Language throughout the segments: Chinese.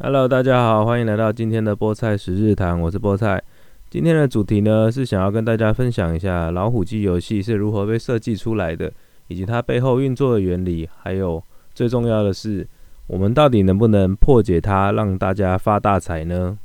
Hello，大家好，欢迎来到今天的菠菜十日谈，我是菠菜。今天的主题呢是想要跟大家分享一下老虎机游戏是如何被设计出来的，以及它背后运作的原理，还有最重要的是，我们到底能不能破解它，让大家发大财呢？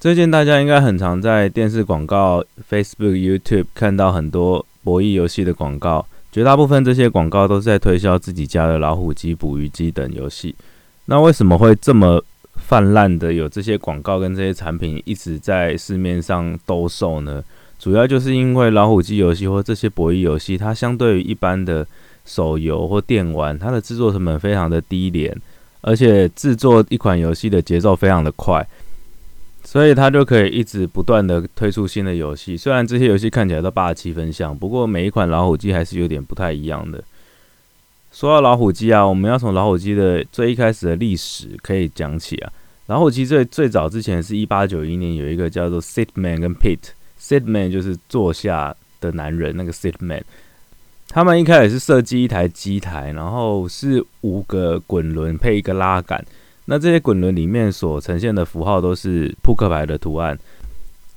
最近大家应该很常在电视广告、Facebook、YouTube 看到很多博弈游戏的广告，绝大部分这些广告都是在推销自己家的老虎机、捕鱼机等游戏。那为什么会这么泛滥的有这些广告跟这些产品一直在市面上兜售呢？主要就是因为老虎机游戏或这些博弈游戏，它相对于一般的手游或电玩，它的制作成本非常的低廉，而且制作一款游戏的节奏非常的快。所以它就可以一直不断的推出新的游戏，虽然这些游戏看起来都八十七分像，不过每一款老虎机还是有点不太一样的。说到老虎机啊，我们要从老虎机的最一开始的历史可以讲起啊。老虎机最最早之前是一八九一年有一个叫做 Sit Man 跟 Pit，Sit Man 就是坐下的男人，那个 Sit Man，他们一开始是设计一台机台，然后是五个滚轮配一个拉杆。那这些滚轮里面所呈现的符号都是扑克牌的图案。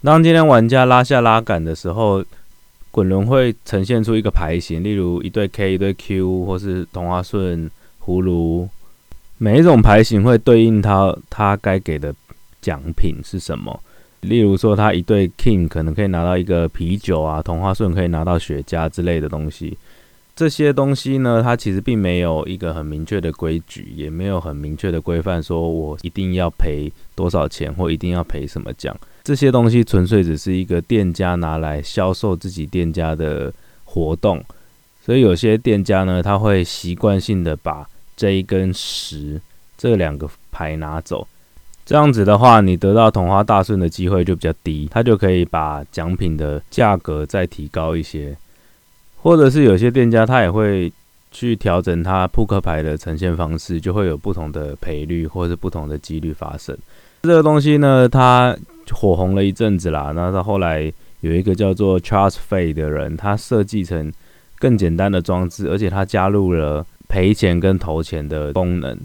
当今天玩家拉下拉杆的时候，滚轮会呈现出一个牌型，例如一对 K、一对 Q，或是同花顺、葫芦。每一种牌型会对应它它该给的奖品是什么。例如说，它一对 King 可能可以拿到一个啤酒啊，同花顺可以拿到雪茄之类的东西。这些东西呢，它其实并没有一个很明确的规矩，也没有很明确的规范，说我一定要赔多少钱或一定要赔什么奖。这些东西纯粹只是一个店家拿来销售自己店家的活动。所以有些店家呢，他会习惯性的把 J 跟十这两个牌拿走。这样子的话，你得到同花大顺的机会就比较低，他就可以把奖品的价格再提高一些。或者是有些店家他也会去调整他扑克牌的呈现方式，就会有不同的赔率或者是不同的几率发生。这个东西呢，它火红了一阵子啦。那到后来有一个叫做 Charles Fay 的人，他设计成更简单的装置，而且他加入了赔钱跟投钱的功能。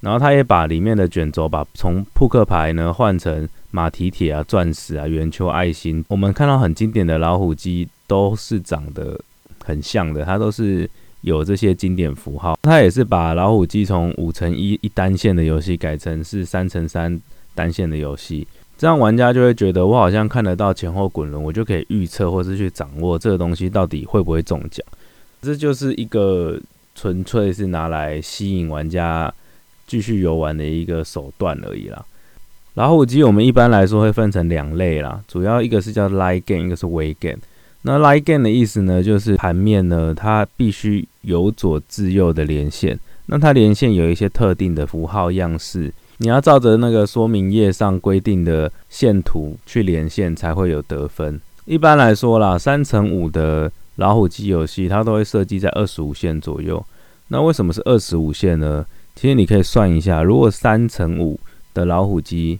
然后他也把里面的卷轴把从扑克牌呢换成马蹄铁啊、钻石啊、圆球、爱心。我们看到很经典的老虎机都是长得。很像的，它都是有这些经典符号。它也是把老虎机从五乘一一单线的游戏改成是三乘三单线的游戏，这样玩家就会觉得我好像看得到前后滚轮，我就可以预测或是去掌握这个东西到底会不会中奖。这就是一个纯粹是拿来吸引玩家继续游玩的一个手段而已啦。老虎机我们一般来说会分成两类啦，主要一个是叫 light game，一个是 weight game。那 light game 的意思呢，就是盘面呢，它必须由左至右的连线。那它连线有一些特定的符号样式，你要照着那个说明页上规定的线图去连线，才会有得分。一般来说啦，三乘五的老虎机游戏，它都会设计在二十五线左右。那为什么是二十五线呢？其实你可以算一下，如果三乘五的老虎机，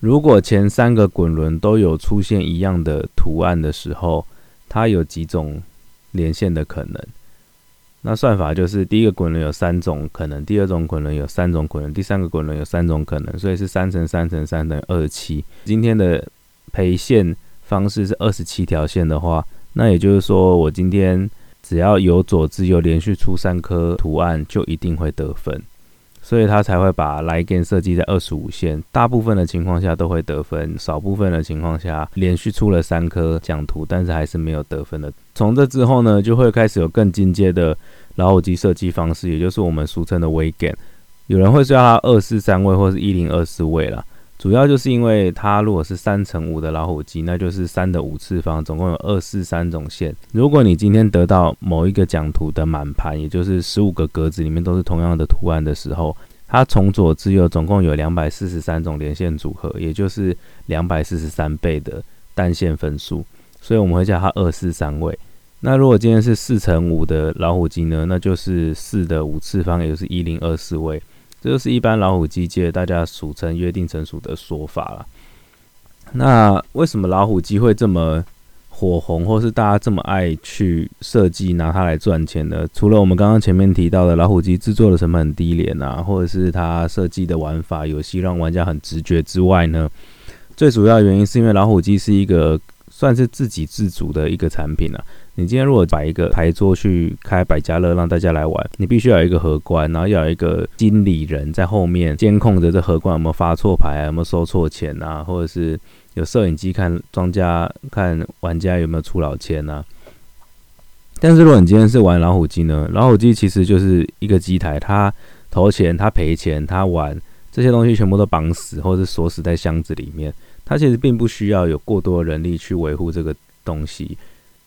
如果前三个滚轮都有出现一样的图案的时候，它有几种连线的可能？那算法就是第一个滚轮有三种可能，第二种滚轮有三种可能，第三个滚轮有三种可能，所以是三乘三乘三等于二十七。今天的陪线方式是二十七条线的话，那也就是说，我今天只要有左至右连续出三颗图案，就一定会得分。所以他才会把来电设计在二十五线，大部分的情况下都会得分，少部分的情况下连续出了三颗奖图，但是还是没有得分的。从这之后呢，就会开始有更进阶的老虎机设计方式，也就是我们俗称的微 game。有人会说它二四三位或是一零二四位了。主要就是因为它如果是三乘五的老虎机，那就是三的五次方，总共有二四三种线。如果你今天得到某一个奖图的满盘，也就是十五个格子里面都是同样的图案的时候，它从左至右总共有两百四十三种连线组合，也就是两百四十三倍的单线分数，所以我们会叫它二四三位。那如果今天是四乘五的老虎机呢，那就是四的五次方，也就是一零二四位。这就是一般老虎机界大家俗称约定成熟的说法了。那为什么老虎机会这么火红，或是大家这么爱去设计拿它来赚钱的？除了我们刚刚前面提到的老虎机制作的成本很低廉啊，或者是它设计的玩法游戏让玩家很直觉之外呢？最主要原因是因为老虎机是一个算是自给自足的一个产品啊。你今天如果摆一个牌桌去开百家乐让大家来玩，你必须要有一个荷官，然后要有一个经理人在后面监控着这荷官有没有发错牌，有没有收错钱啊，或者是。有摄影机看庄家看玩家有没有出老千啊？但是如果你今天是玩老虎机呢？老虎机其实就是一个机台，它投钱、它赔钱、它玩这些东西全部都绑死或者锁死在箱子里面。它其实并不需要有过多的人力去维护这个东西。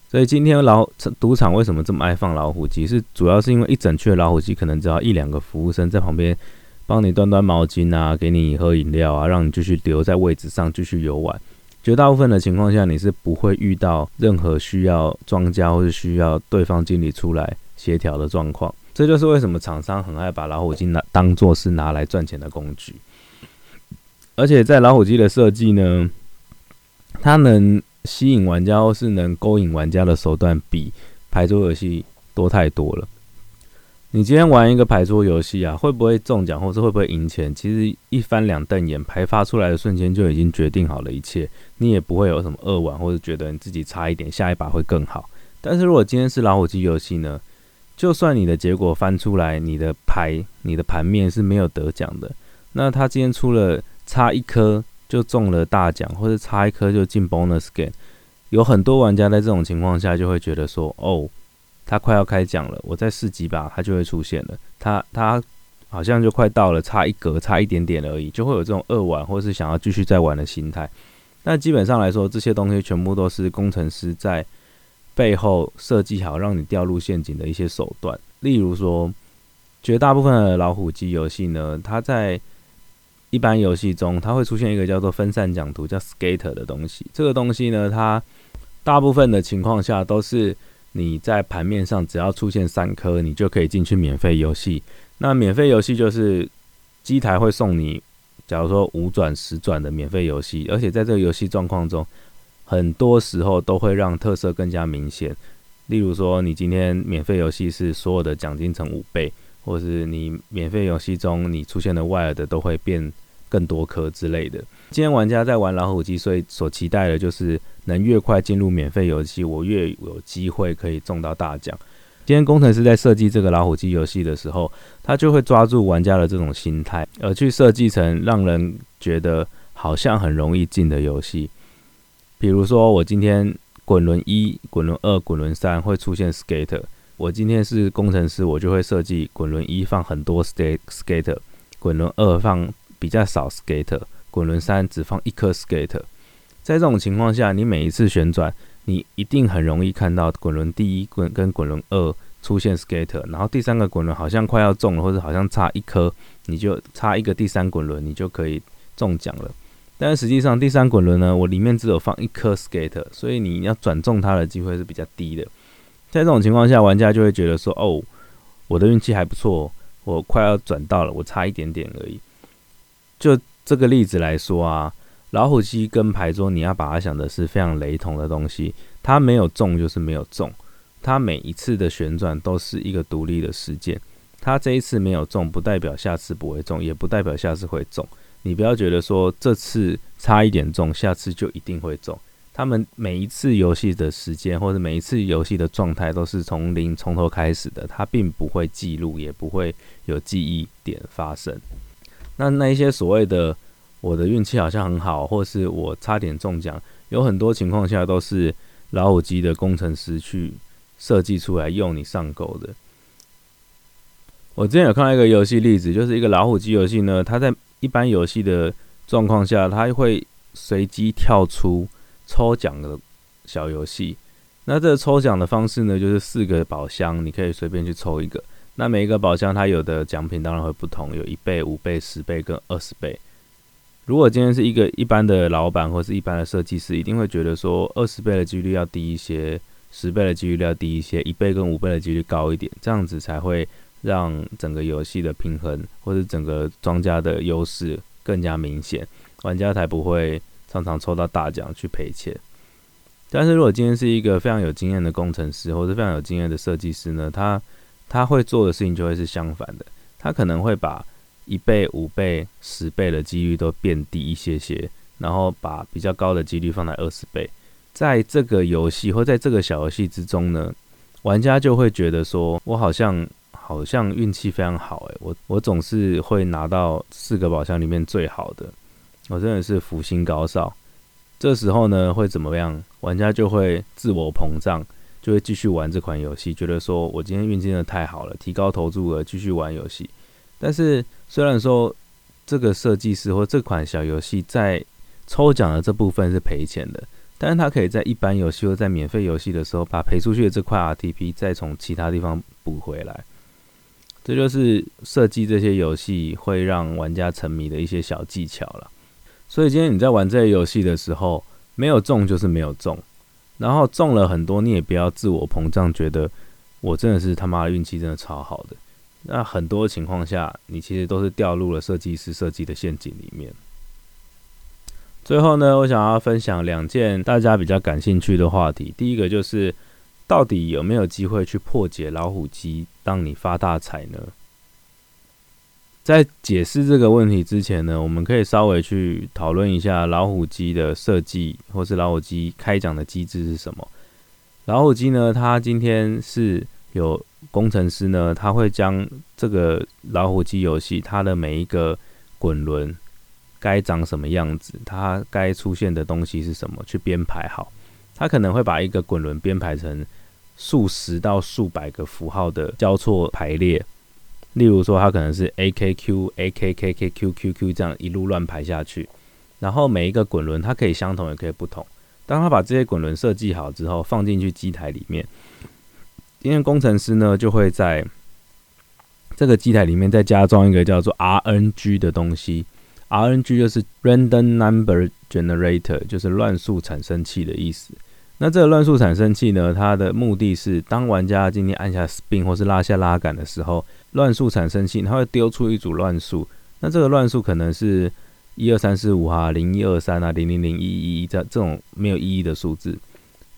所以今天老赌场为什么这么爱放老虎机？是主要是因为一整区的老虎机可能只要一两个服务生在旁边。帮你端端毛巾啊，给你喝饮料啊，让你继续留在位置上继续游玩。绝大部分的情况下，你是不会遇到任何需要庄家或是需要对方经理出来协调的状况。这就是为什么厂商很爱把老虎机拿当做是拿来赚钱的工具。而且在老虎机的设计呢，它能吸引玩家或是能勾引玩家的手段，比牌桌游戏多太多了。你今天玩一个牌桌游戏啊，会不会中奖，或是会不会赢钱？其实一翻两瞪眼，牌发出来的瞬间就已经决定好了一切，你也不会有什么扼腕，或者觉得你自己差一点，下一把会更好。但是如果今天是老虎机游戏呢？就算你的结果翻出来，你的牌、你的盘面是没有得奖的，那他今天出了差一颗就中了大奖，或者差一颗就进 bonus game，有很多玩家在这种情况下就会觉得说，哦。他快要开奖了，我再试几把，它就会出现了。他他好像就快到了，差一格，差一点点而已，就会有这种二玩或是想要继续再玩的心态。那基本上来说，这些东西全部都是工程师在背后设计好，让你掉入陷阱的一些手段。例如说，绝大部分的老虎机游戏呢，它在一般游戏中，它会出现一个叫做分散奖图，叫 Skater 的东西。这个东西呢，它大部分的情况下都是。你在盘面上只要出现三颗，你就可以进去免费游戏。那免费游戏就是机台会送你，假如说五转十转的免费游戏，而且在这个游戏状况中，很多时候都会让特色更加明显。例如说，你今天免费游戏是所有的奖金乘五倍，或是你免费游戏中你出现的外耳的都会变。更多颗之类的。今天玩家在玩老虎机，所以所期待的就是能越快进入免费游戏，我越有机会可以中到大奖。今天工程师在设计这个老虎机游戏的时候，他就会抓住玩家的这种心态，而去设计成让人觉得好像很容易进的游戏。比如说，我今天滚轮一、滚轮二、滚轮三会出现 skater，我今天是工程师，我就会设计滚轮一放很多 skater，滚轮二放。比较少 skater，滚轮三只放一颗 skater，在这种情况下，你每一次旋转，你一定很容易看到滚轮第一滚跟滚轮二出现 skater，然后第三个滚轮好像快要中了，或者好像差一颗，你就差一个第三滚轮，你就可以中奖了。但实际上第三滚轮呢，我里面只有放一颗 skater，所以你要转中它的机会是比较低的。在这种情况下，玩家就会觉得说，哦，我的运气还不错，我快要转到了，我差一点点而已。就这个例子来说啊，老虎机跟牌桌，你要把它想的是非常雷同的东西。它没有中就是没有中，它每一次的旋转都是一个独立的事件。它这一次没有中，不代表下次不会中，也不代表下次会中。你不要觉得说这次差一点中，下次就一定会中。他们每一次游戏的时间或者每一次游戏的状态都是从零从头开始的，它并不会记录，也不会有记忆点发生。那那一些所谓的我的运气好像很好，或是我差点中奖，有很多情况下都是老虎机的工程师去设计出来用你上钩的。我之前有看到一个游戏例子，就是一个老虎机游戏呢，它在一般游戏的状况下，它会随机跳出抽奖的小游戏。那这个抽奖的方式呢，就是四个宝箱，你可以随便去抽一个。那每一个宝箱它有的奖品当然会不同，有一倍、五倍、十倍跟二十倍。如果今天是一个一般的老板或是一般的设计师，一定会觉得说二十倍的几率要低一些，十倍的几率要低一些，一倍跟五倍的几率高一点，这样子才会让整个游戏的平衡或者整个庄家的优势更加明显，玩家才不会常常抽到大奖去赔钱。但是如果今天是一个非常有经验的工程师，或者非常有经验的设计师呢，他他会做的事情就会是相反的，他可能会把一倍、五倍、十倍的几率都变低一些些，然后把比较高的几率放在二十倍。在这个游戏或在这个小游戏之中呢，玩家就会觉得说，我好像好像运气非常好，诶，我我总是会拿到四个宝箱里面最好的，我真的是福星高照。这时候呢，会怎么样？玩家就会自我膨胀，就会继续玩这款游戏，觉得说我今天运气真的太好了，提高投注额，继续玩游戏。但是虽然说这个设计师或这款小游戏在抽奖的这部分是赔钱的，但是他可以在一般游戏或在免费游戏的时候，把赔出去的这块 RTP 再从其他地方补回来。这就是设计这些游戏会让玩家沉迷的一些小技巧了。所以今天你在玩这些游戏的时候，没有中就是没有中，然后中了很多，你也不要自我膨胀，觉得我真的是他妈运气真的超好的。那很多情况下，你其实都是掉入了设计师设计的陷阱里面。最后呢，我想要分享两件大家比较感兴趣的话题。第一个就是，到底有没有机会去破解老虎机，让你发大财呢？在解释这个问题之前呢，我们可以稍微去讨论一下老虎机的设计，或是老虎机开奖的机制是什么。老虎机呢，它今天是有工程师呢，他会将这个老虎机游戏它的每一个滚轮该长什么样子，它该出现的东西是什么，去编排好。他可能会把一个滚轮编排成数十到数百个符号的交错排列。例如说，它可能是 A K Q A K K K Q Q Q 这样一路乱排下去，然后每一个滚轮它可以相同，也可以不同。当他把这些滚轮设计好之后，放进去机台里面，今天工程师呢就会在这个机台里面再加装一个叫做 R N G 的东西。R N G 就是 Random Number Generator，就是乱数产生器的意思。那这个乱数产生器呢，它的目的是当玩家今天按下 Spin 或是拉下拉杆的时候。乱数产生器，它会丢出一组乱数。那这个乱数可能是一二三四五哈，零一二三啊，零零零一一一这这种没有意义的数字。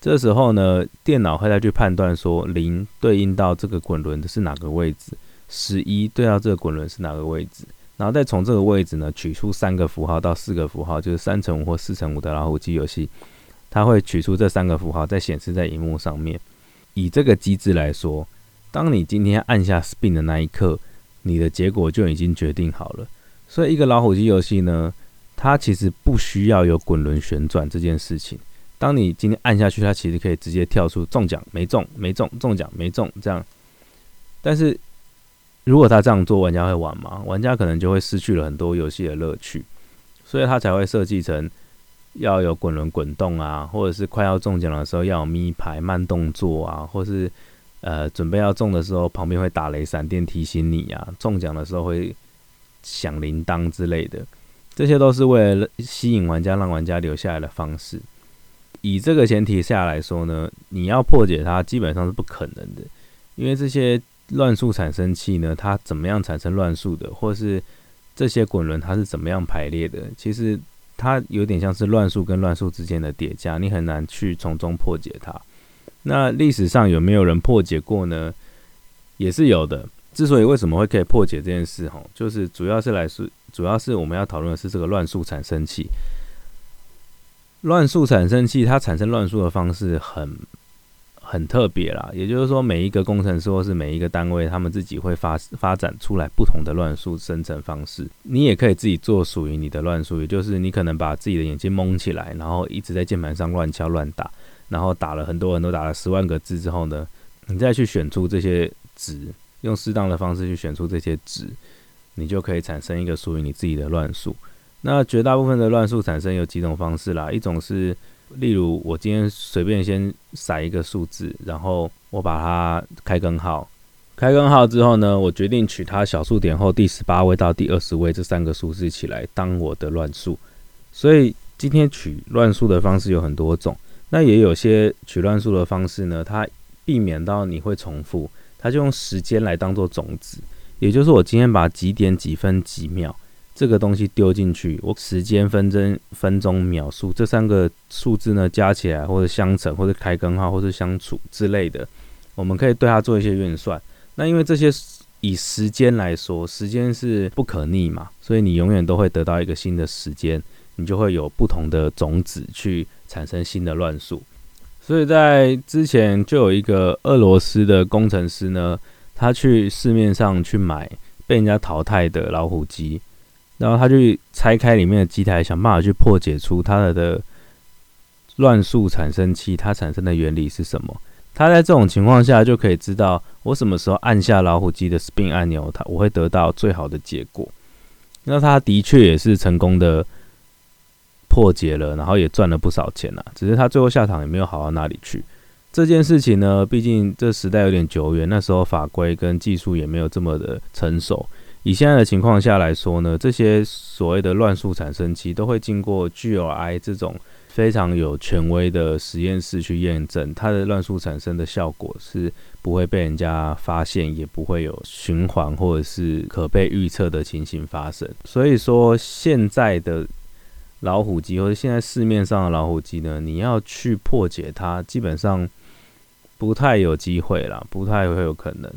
这时候呢，电脑会再去判断说，零对应到这个滚轮的是哪个位置，十一对到这个滚轮是哪个位置，然后再从这个位置呢取出三个符号到四个符号，就是三乘五或四乘五的老虎机游戏，它会取出这三个符号，再显示在荧幕上面。以这个机制来说。当你今天按下 Spin 的那一刻，你的结果就已经决定好了。所以，一个老虎机游戏呢，它其实不需要有滚轮旋转这件事情。当你今天按下去，它其实可以直接跳出中奖没中没中中奖没中这样。但是，如果他这样做，玩家会玩吗？玩家可能就会失去了很多游戏的乐趣。所以，他才会设计成要有滚轮滚动啊，或者是快要中奖的时候要有咪牌慢动作啊，或是。呃，准备要中的时候，旁边会打雷闪电提醒你啊；中奖的时候会响铃铛之类的，这些都是为了吸引玩家，让玩家留下来的方式。以这个前提下来说呢，你要破解它基本上是不可能的，因为这些乱数产生器呢，它怎么样产生乱数的，或是这些滚轮它是怎么样排列的，其实它有点像是乱数跟乱数之间的叠加，你很难去从中破解它。那历史上有没有人破解过呢？也是有的。之所以为什么会可以破解这件事，哈，就是主要是来说，主要是我们要讨论的是这个乱数产生器。乱数产生器它产生乱数的方式很很特别啦，也就是说，每一个工程师或是每一个单位，他们自己会发发展出来不同的乱数生成方式。你也可以自己做属于你的乱数，也就是你可能把自己的眼睛蒙起来，然后一直在键盘上乱敲乱打。然后打了很多很多，打了十万个字之后呢，你再去选出这些值，用适当的方式去选出这些值，你就可以产生一个属于你自己的乱数。那绝大部分的乱数产生有几种方式啦，一种是，例如我今天随便先撒一个数字，然后我把它开根号，开根号之后呢，我决定取它小数点后第十八位到第二十位这三个数字起来当我的乱数。所以今天取乱数的方式有很多种。那也有些取乱数的方式呢，它避免到你会重复，它就用时间来当做种子，也就是我今天把几点几分几秒这个东西丢进去，我时间、分针、分钟、秒数这三个数字呢加起来，或者相乘，或者开根号，或者相除之类的，我们可以对它做一些运算。那因为这些以时间来说，时间是不可逆嘛，所以你永远都会得到一个新的时间，你就会有不同的种子去产生新的乱数。所以在之前就有一个俄罗斯的工程师呢，他去市面上去买被人家淘汰的老虎机，然后他去拆开里面的机台，想办法去破解出它的乱数产生器它产生的原理是什么。他在这种情况下就可以知道我什么时候按下老虎机的 spin 按钮，他我会得到最好的结果。那他的确也是成功的破解了，然后也赚了不少钱呐。只是他最后下场也没有好到哪里去。这件事情呢，毕竟这时代有点久远，那时候法规跟技术也没有这么的成熟。以现在的情况下来说呢，这些所谓的乱数产生器都会经过 GRI 这种。非常有权威的实验室去验证它的乱数产生的效果是不会被人家发现，也不会有循环或者是可被预测的情形发生。所以说，现在的老虎机或者现在市面上的老虎机呢，你要去破解它，基本上不太有机会啦，不太会有可能。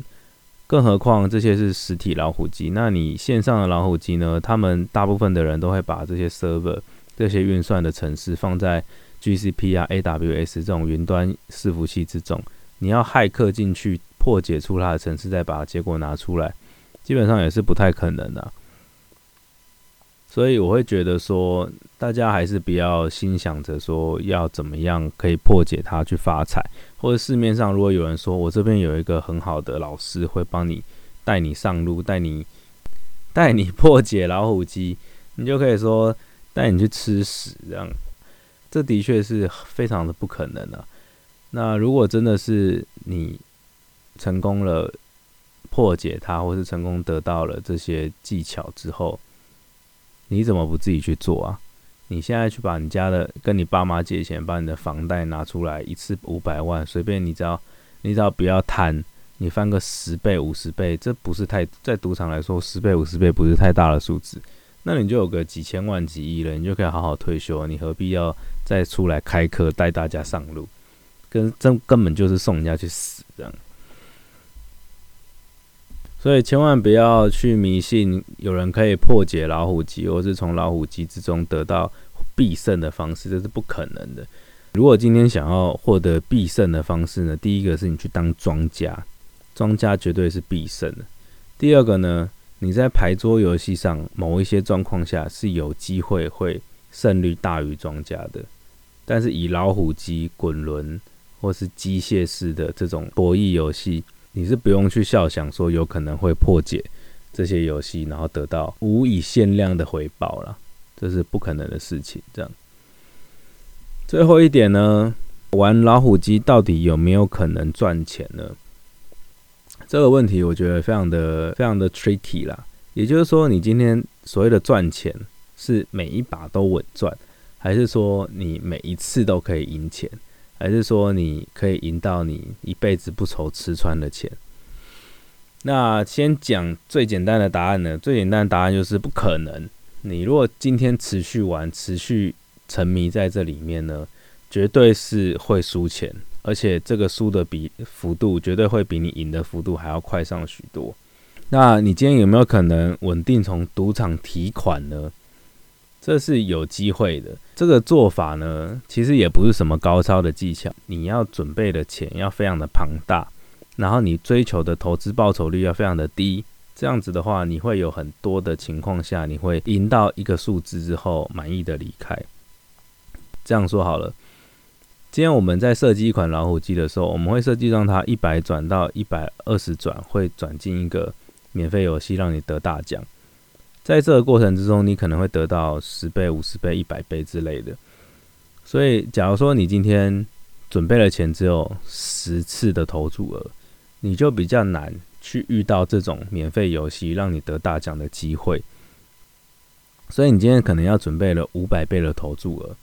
更何况这些是实体老虎机，那你线上的老虎机呢？他们大部分的人都会把这些 server。这些运算的程式放在 GCP 啊、AWS 这种云端伺服器之中，你要骇客进去破解出它的程式，再把结果拿出来，基本上也是不太可能的。所以我会觉得说，大家还是不要心想着说要怎么样可以破解它去发财，或者市面上如果有人说我这边有一个很好的老师会帮你带你上路，带你带你破解老虎机，你就可以说。带你去吃屎，这样，这的确是非常的不可能啊。那如果真的是你成功了破解它，或是成功得到了这些技巧之后，你怎么不自己去做啊？你现在去把你家的跟你爸妈借钱，把你的房贷拿出来，一次五百万，随便你只要你只要不要贪，你翻个十倍、五十倍，这不是太在赌场来说，十倍、五十倍不是太大的数字。那你就有个几千万、几亿了，你就可以好好退休。你何必要再出来开课带大家上路？跟真根本就是送人家去死这样。所以千万不要去迷信有人可以破解老虎机，或是从老虎机之中得到必胜的方式，这是不可能的。如果今天想要获得必胜的方式呢？第一个是你去当庄家，庄家绝对是必胜的。第二个呢？你在牌桌游戏上某一些状况下是有机会会胜率大于庄家的，但是以老虎机、滚轮或是机械式的这种博弈游戏，你是不用去笑想说有可能会破解这些游戏，然后得到无以限量的回报了，这是不可能的事情。这样，最后一点呢，玩老虎机到底有没有可能赚钱呢？这个问题我觉得非常的非常的 tricky 啦，也就是说，你今天所谓的赚钱是每一把都稳赚，还是说你每一次都可以赢钱，还是说你可以赢到你一辈子不愁吃穿的钱？那先讲最简单的答案呢？最简单的答案就是不可能。你如果今天持续玩、持续沉迷在这里面呢，绝对是会输钱。而且这个输的比幅度绝对会比你赢的幅度还要快上许多。那你今天有没有可能稳定从赌场提款呢？这是有机会的。这个做法呢，其实也不是什么高超的技巧。你要准备的钱要非常的庞大，然后你追求的投资报酬率要非常的低。这样子的话，你会有很多的情况下，你会赢到一个数字之后满意的离开。这样说好了。今天我们在设计一款老虎机的时候，我们会设计让它一百转到一百二十转，会转进一个免费游戏，让你得大奖。在这个过程之中，你可能会得到十倍、五十倍、一百倍之类的。所以，假如说你今天准备的钱只有十次的投注额，你就比较难去遇到这种免费游戏让你得大奖的机会。所以，你今天可能要准备了五百倍的投注额。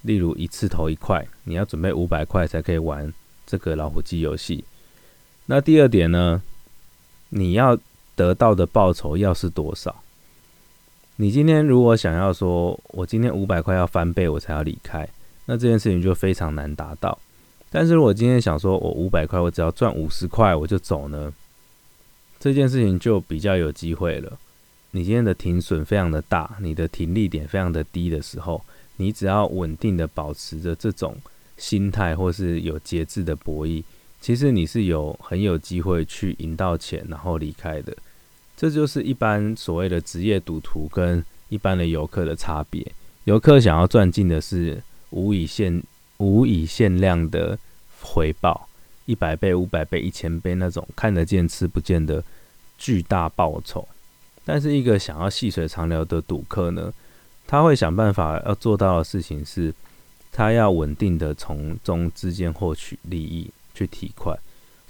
例如一次投一块，你要准备五百块才可以玩这个老虎机游戏。那第二点呢，你要得到的报酬要是多少？你今天如果想要说，我今天五百块要翻倍我才要离开，那这件事情就非常难达到。但是如果今天想说我五百块我只要赚五十块我就走呢，这件事情就比较有机会了。你今天的停损非常的大，你的停利点非常的低的时候，你只要稳定的保持着这种心态，或是有节制的博弈，其实你是有很有机会去赢到钱，然后离开的。这就是一般所谓的职业赌徒跟一般的游客的差别。游客想要赚进的是无以限、无以限量的回报，一百倍、五百倍、一千倍那种看得见、吃不见的巨大报酬。但是一个想要细水长流的赌客呢，他会想办法要做到的事情是，他要稳定的从中之间获取利益去提款。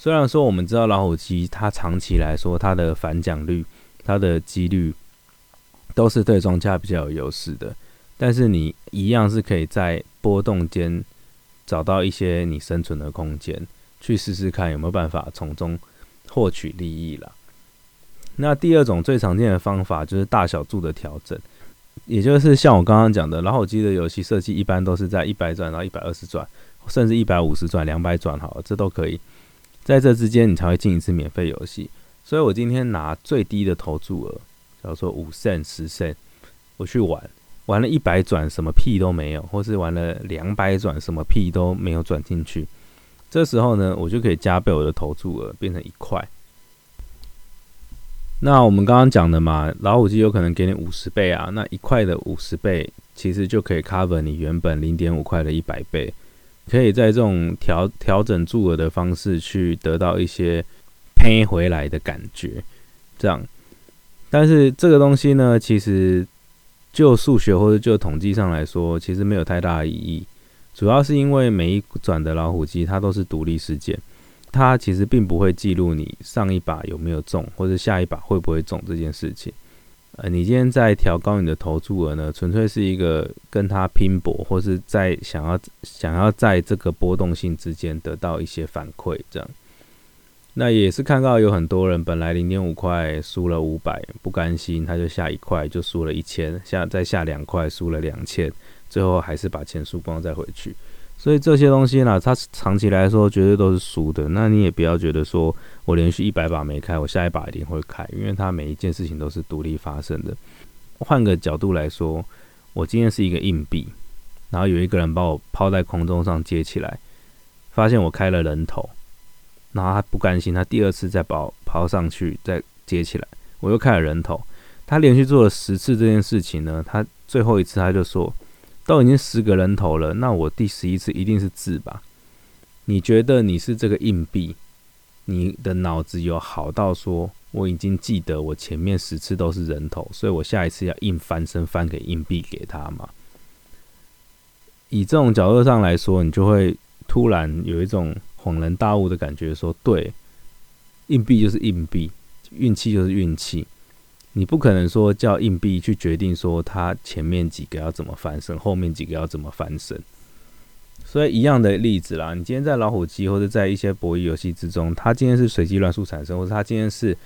虽然说我们知道老虎机它长期来说它的反奖率、它的几率都是对庄家比较有优势的，但是你一样是可以在波动间找到一些你生存的空间，去试试看有没有办法从中获取利益了。那第二种最常见的方法就是大小注的调整，也就是像我刚刚讲的，老虎机的游戏设计一般都是在一百转到一百二十转，甚至一百五十转、两百转，好了，这都可以。在这之间，你才会进一次免费游戏。所以我今天拿最低的投注额，假如说五胜、十胜我去玩，玩了一百转，什么屁都没有；或是玩了两百转，什么屁都没有转进去。这时候呢，我就可以加倍我的投注额，变成一块。那我们刚刚讲的嘛，老虎机有可能给你五十倍啊，那一块的五十倍其实就可以 cover 你原本零点五块的一百倍，可以在这种调调整注额的方式去得到一些赔回来的感觉，这样。但是这个东西呢，其实就数学或者就统计上来说，其实没有太大的意义，主要是因为每一转的老虎机它都是独立事件。它其实并不会记录你上一把有没有中，或者下一把会不会中这件事情。呃，你今天在调高你的投注额呢，纯粹是一个跟它拼搏，或是在想要想要在这个波动性之间得到一些反馈，这样。那也是看到有很多人本来零点五块输了五百，不甘心，他就下一块就输了一千，下再下两块输了两千，最后还是把钱输光再回去。所以这些东西呢，它长期来说绝对都是输的。那你也不要觉得说我连续一百把没开，我下一把一定会开，因为它每一件事情都是独立发生的。换个角度来说，我今天是一个硬币，然后有一个人把我抛在空中上接起来，发现我开了人头，然后他不甘心，他第二次再把我抛上去再接起来，我又开了人头。他连续做了十次这件事情呢，他最后一次他就说。都已经十个人头了，那我第十一次一定是字吧？你觉得你是这个硬币，你的脑子有好到说我已经记得我前面十次都是人头，所以我下一次要硬翻身翻给硬币给他吗？以这种角度上来说，你就会突然有一种恍然大悟的感觉，说对，硬币就是硬币，运气就是运气。你不可能说叫硬币去决定说它前面几个要怎么翻身，后面几个要怎么翻身。所以一样的例子啦，你今天在老虎机或者在一些博弈游戏之中，它今天是随机乱数产生，或者它今天是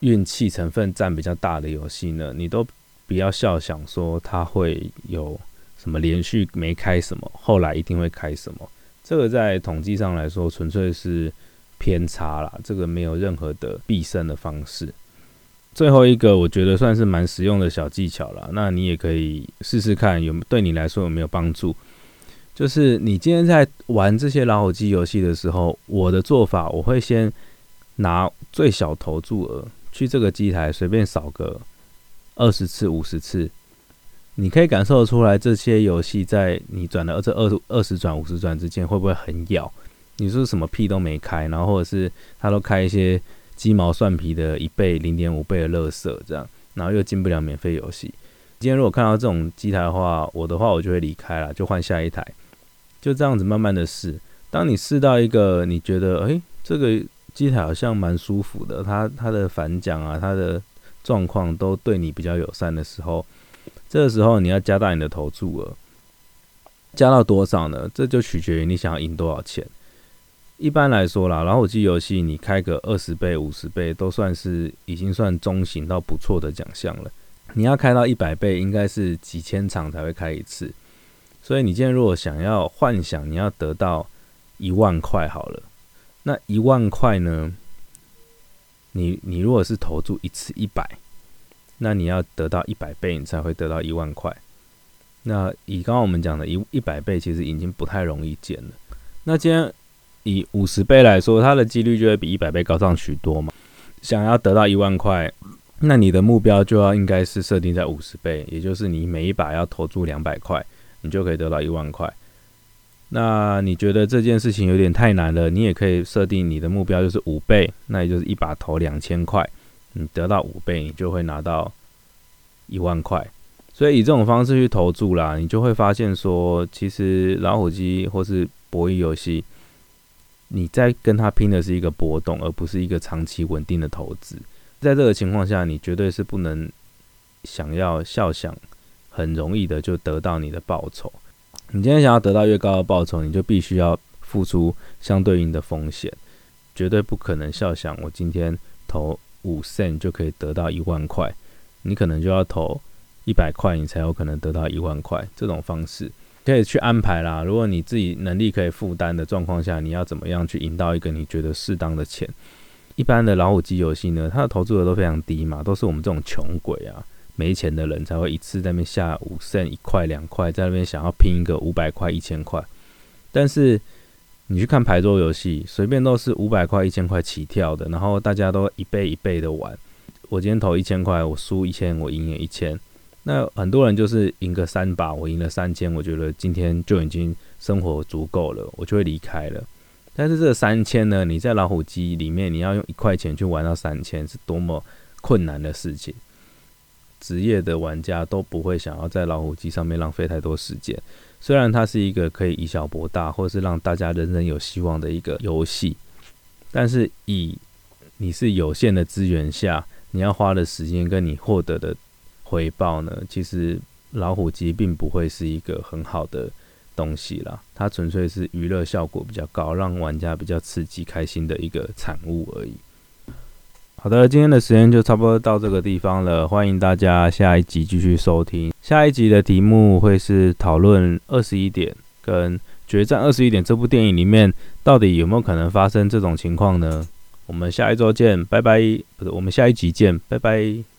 运气成分占比较大的游戏呢，你都不要笑想说它会有什么连续没开什么，后来一定会开什么。这个在统计上来说纯粹是偏差啦，这个没有任何的必胜的方式。最后一个，我觉得算是蛮实用的小技巧了。那你也可以试试看，有对你来说有没有帮助？就是你今天在玩这些老虎机游戏的时候，我的做法，我会先拿最小投注额去这个机台随便扫个二十次、五十次，你可以感受出来这些游戏在你转的这二二十转、五十转之间会不会很咬？你说什么屁都没开，然后或者是他都开一些。鸡毛蒜皮的一倍、零点五倍的乐色，这样，然后又进不了免费游戏。今天如果看到这种机台的话，我的话我就会离开了，就换下一台，就这样子慢慢的试。当你试到一个你觉得，诶，这个机台好像蛮舒服的，它它的反奖啊，它的状况都对你比较友善的时候，这个时候你要加大你的投注额，加到多少呢？这就取决于你想要赢多少钱。一般来说啦，老虎机游戏你开个二十倍、五十倍都算是已经算中型到不错的奖项了。你要开到一百倍，应该是几千场才会开一次。所以你今天如果想要幻想你要得到一万块好了，那一万块呢？你你如果是投注一次一百，那你要得到一百倍，你才会得到一万块。那以刚刚我们讲的一一百倍，其实已经不太容易见了。那今天以五十倍来说，它的几率就会比一百倍高上许多嘛。想要得到一万块，那你的目标就要应该是设定在五十倍，也就是你每一把要投注两百块，你就可以得到一万块。那你觉得这件事情有点太难了，你也可以设定你的目标就是五倍，那也就是一把投两千块，你得到五倍，你就会拿到一万块。所以以这种方式去投注啦，你就会发现说，其实老虎机或是博弈游戏。你在跟他拼的是一个波动，而不是一个长期稳定的投资。在这个情况下，你绝对是不能想要笑想很容易的就得到你的报酬。你今天想要得到越高的报酬，你就必须要付出相对应的风险，绝对不可能笑想我今天投五 cent 就可以得到一万块。你可能就要投一百块，你才有可能得到一万块。这种方式。可以去安排啦。如果你自己能力可以负担的状况下，你要怎么样去赢到一个你觉得适当的钱？一般的老虎机游戏呢，它的投资额都非常低嘛，都是我们这种穷鬼啊、没钱的人才会一次在那边下五胜一块两块，在那边想要拼一个五百块一千块。但是你去看牌桌游戏，随便都是五百块一千块起跳的，然后大家都一倍一倍的玩。我今天投一千块，我输一千，我赢了一千。那很多人就是赢个三把，我赢了三千，我觉得今天就已经生活足够了，我就会离开了。但是这三千呢，你在老虎机里面，你要用一块钱去玩到三千，是多么困难的事情。职业的玩家都不会想要在老虎机上面浪费太多时间。虽然它是一个可以以小博大，或是让大家人人有希望的一个游戏，但是以你是有限的资源下，你要花的时间跟你获得的。回报呢？其实老虎机并不会是一个很好的东西啦，它纯粹是娱乐效果比较高，让玩家比较刺激开心的一个产物而已。好的，今天的时间就差不多到这个地方了，欢迎大家下一集继续收听。下一集的题目会是讨论二十一点跟决战二十一点这部电影里面到底有没有可能发生这种情况呢？我们下一周见，拜拜！不是，我们下一集见，拜拜。